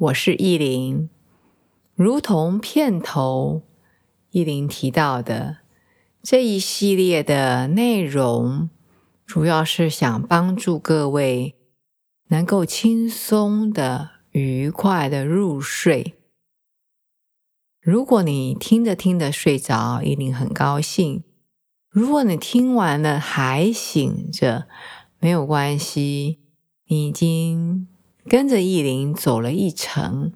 我是意林，如同片头意林提到的这一系列的内容，主要是想帮助各位能够轻松的、愉快的入睡。如果你听着听着睡着，意林很高兴；如果你听完了还醒着，没有关系，你已经。跟着意林走了一程，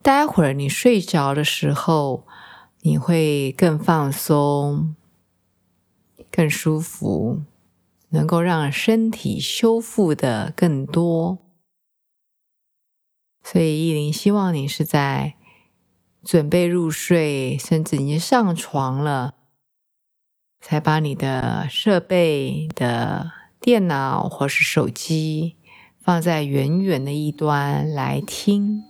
待会儿你睡着的时候，你会更放松、更舒服，能够让身体修复的更多。所以意林希望你是在准备入睡，甚至已经上床了，才把你的设备的电脑或是手机。放在远远的一端来听。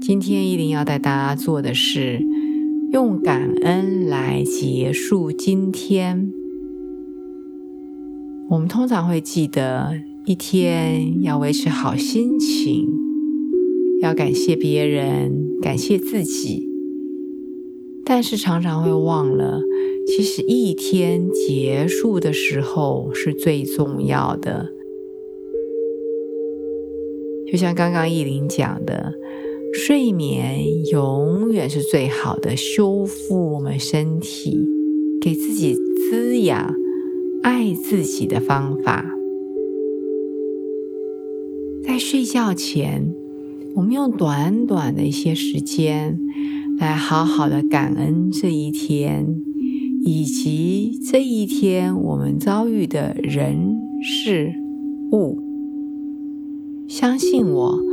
今天依林要带大家做的是用感恩来结束今天。我们通常会记得一天要维持好心情，要感谢别人，感谢自己，但是常常会忘了，其实一天结束的时候是最重要的。就像刚刚意林讲的，睡眠永远是最好的修复我们身体、给自己滋养、爱自己的方法。在睡觉前，我们用短短的一些时间，来好好的感恩这一天，以及这一天我们遭遇的人事物。相信我，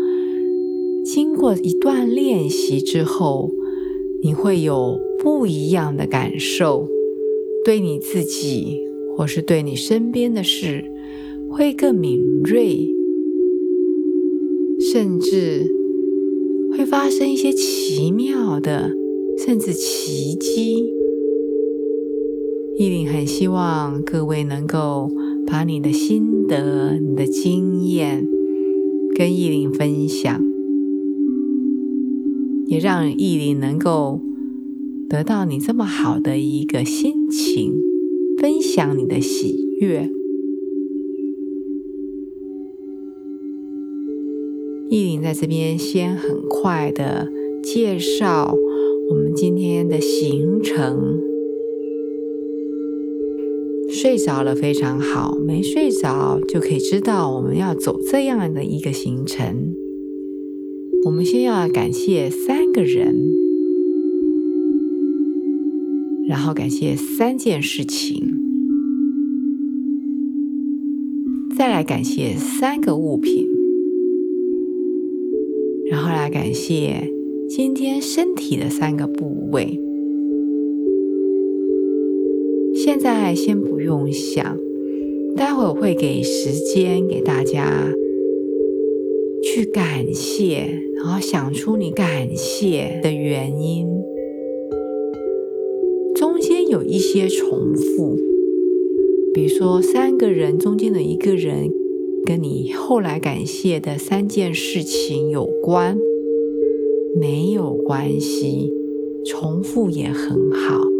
经过一段练习之后，你会有不一样的感受，对你自己或是对你身边的事会更敏锐，甚至会发生一些奇妙的，甚至奇迹。依琳很希望各位能够把你的心得、你的经验。跟意林分享，也让意林能够得到你这么好的一个心情，分享你的喜悦。意林在这边先很快的介绍我们今天的行程。睡着了非常好，没睡着就可以知道我们要走这样的一个行程。我们先要感谢三个人，然后感谢三件事情，再来感谢三个物品，然后来感谢今天身体的三个部位。现在先不用想，待会儿会给时间给大家去感谢，然后想出你感谢的原因。中间有一些重复，比如说三个人中间的一个人跟你后来感谢的三件事情有关，没有关系，重复也很好。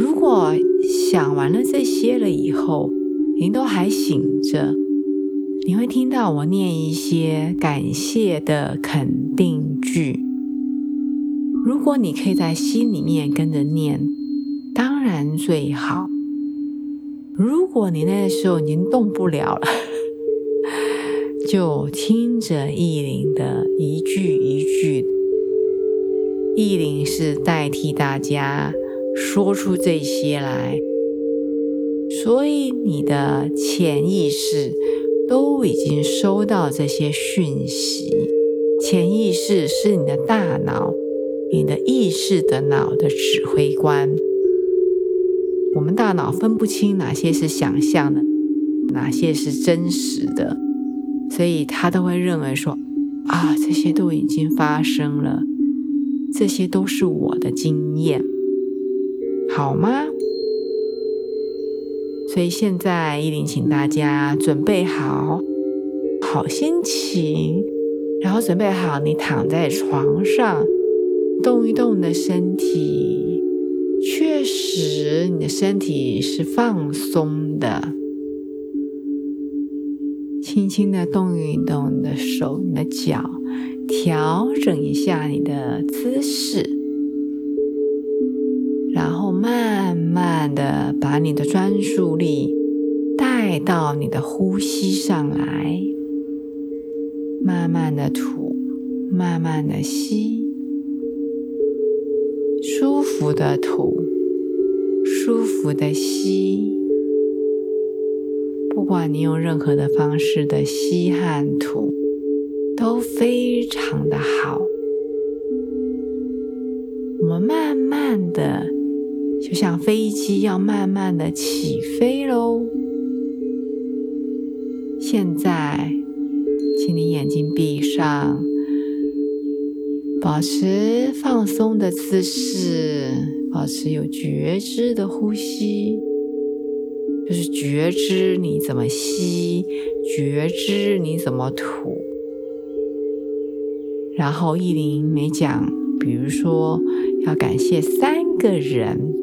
如果想完了这些了以后，您都还醒着，你会听到我念一些感谢的肯定句。如果你可以在心里面跟着念，当然最好。如果你那时候已经动不了了，就听着意林的一句一句，意林是代替大家。说出这些来，所以你的潜意识都已经收到这些讯息。潜意识是你的大脑、你的意识的脑的指挥官。我们大脑分不清哪些是想象的，哪些是真实的，所以他都会认为说：啊，这些都已经发生了，这些都是我的经验，好吗？所以现在依林，请大家准备好好心情，然后准备好你躺在床上，动一动你的身体。确实，你的身体是放松的，轻轻的动一动你的手、你的脚，调整一下你的姿势。然后慢慢的把你的专注力带到你的呼吸上来，慢慢的吐，慢慢的吸，舒服的吐，舒服的吸。不管你用任何的方式的吸和吐，都非常的好。要慢慢的起飞喽。现在，请你眼睛闭上，保持放松的姿势，保持有觉知的呼吸，就是觉知你怎么吸，觉知你怎么吐。然后，意林没讲，比如说要感谢三个人。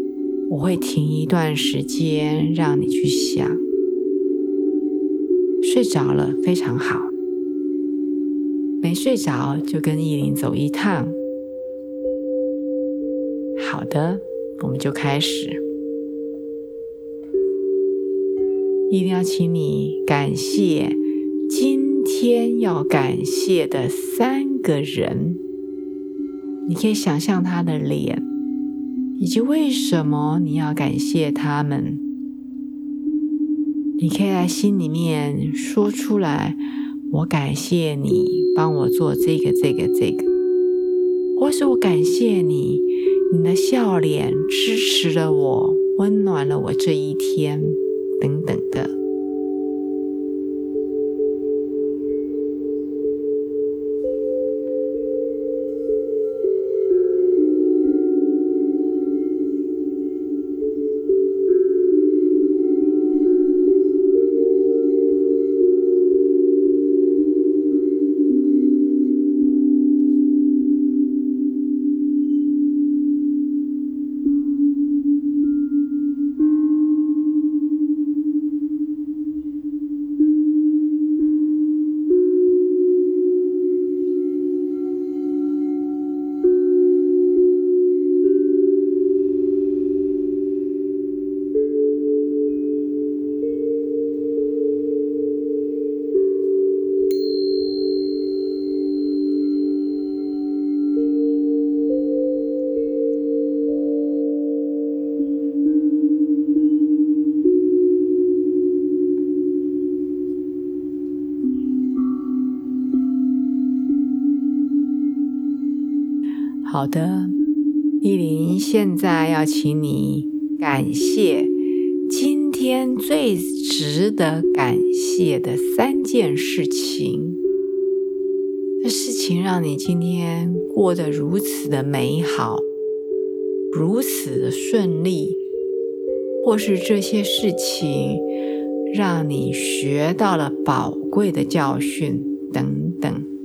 我会停一段时间，让你去想。睡着了非常好，没睡着就跟意林走一趟。好的，我们就开始。一定要请你感谢今天要感谢的三个人。你可以想象他的脸。以及为什么你要感谢他们？你可以在心里面说出来：“我感谢你帮我做这个、这个、这个。”或是我感谢你，你的笑脸支持了我，温暖了我这一天，等等好的，依林，现在要请你感谢今天最值得感谢的三件事情。这事情让你今天过得如此的美好，如此的顺利，或是这些事情让你学到了宝贵的教训，等等。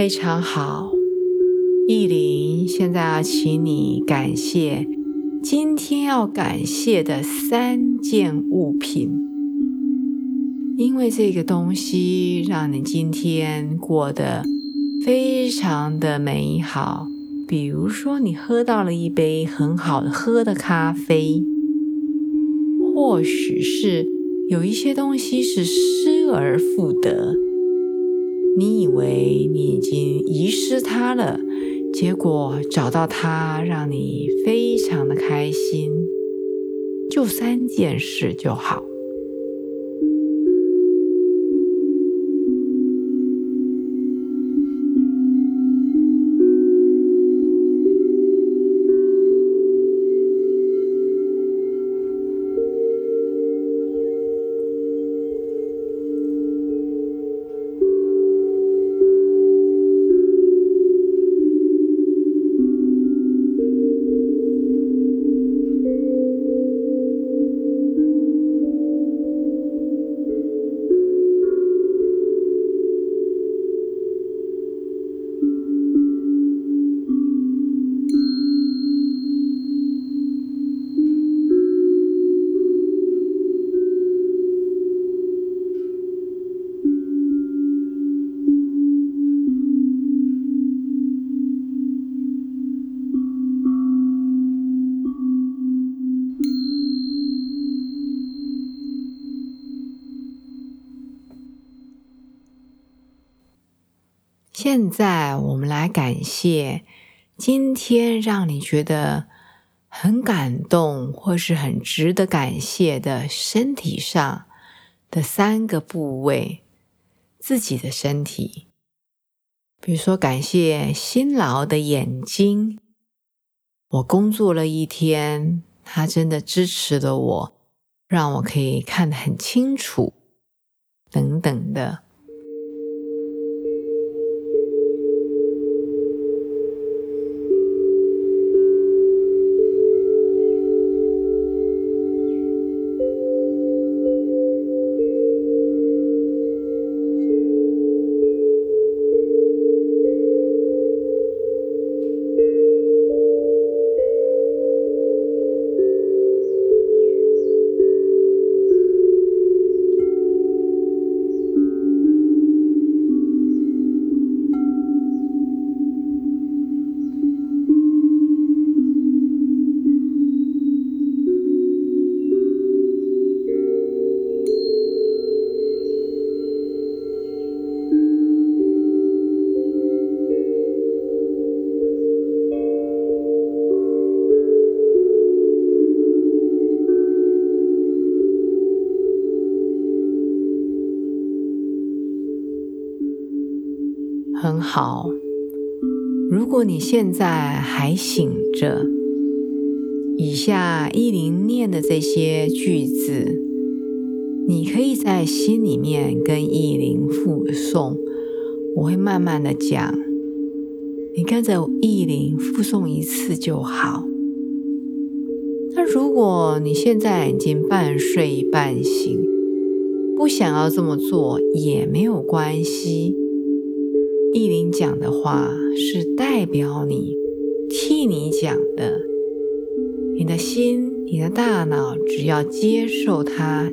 非常好，意林，现在要请你感谢今天要感谢的三件物品，因为这个东西让你今天过得非常的美好。比如说，你喝到了一杯很好喝的咖啡，或许是有一些东西是失而复得。你以为你已经遗失它了，结果找到它，让你非常的开心。就三件事就好。现在我们来感谢今天让你觉得很感动或是很值得感谢的身体上的三个部位，自己的身体。比如说，感谢辛劳的眼睛，我工作了一天，它真的支持了我，让我可以看得很清楚，等等的。好。如果你现在还醒着，以下意林念的这些句子，你可以在心里面跟意林复诵。我会慢慢的讲，你跟着意林复诵一次就好。那如果你现在已经半睡半醒，不想要这么做也没有关系。意林讲的话是代表你，替你讲的。你的心、你的大脑，只要接受它，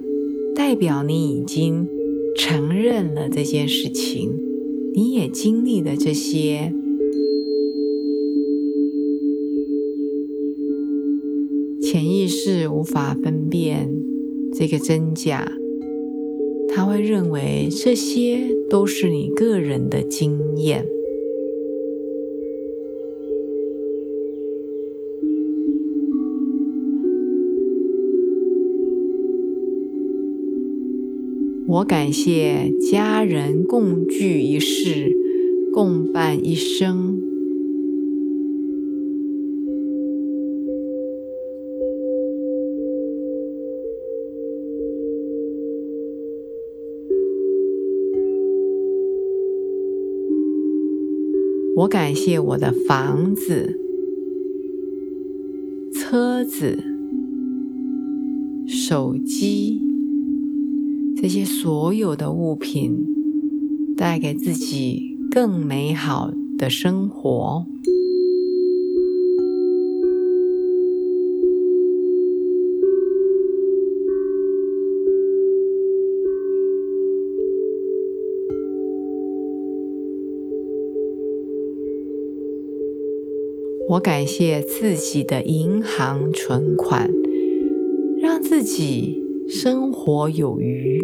代表你已经承认了这件事情，你也经历了这些。潜意识无法分辨这个真假。他会认为这些都是你个人的经验。我感谢家人共聚一世，共伴一生。我感谢我的房子、车子、手机，这些所有的物品带给自己更美好的生活。我感谢自己的银行存款，让自己生活有余。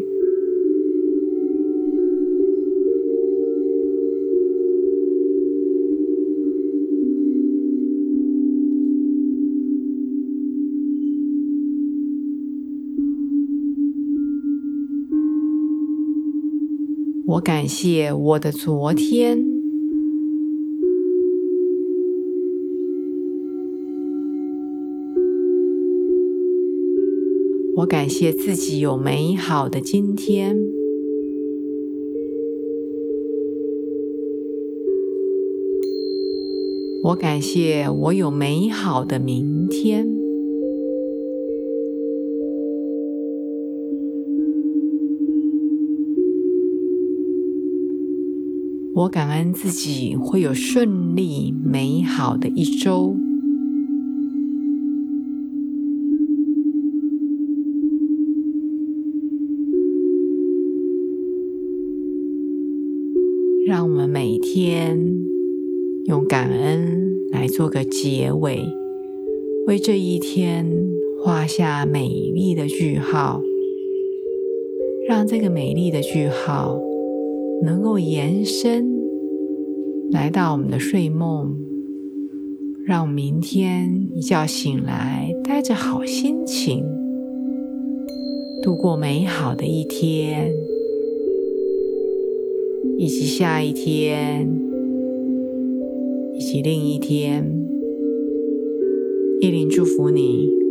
我感谢我的昨天。我感谢自己有美好的今天，我感谢我有美好的明天，我感恩自己会有顺利美好的一周。让我们每天用感恩来做个结尾，为这一天画下美丽的句号。让这个美丽的句号能够延伸来到我们的睡梦，让明天一觉醒来带着好心情，度过美好的一天。以及下一天，以及另一天，依林祝福你。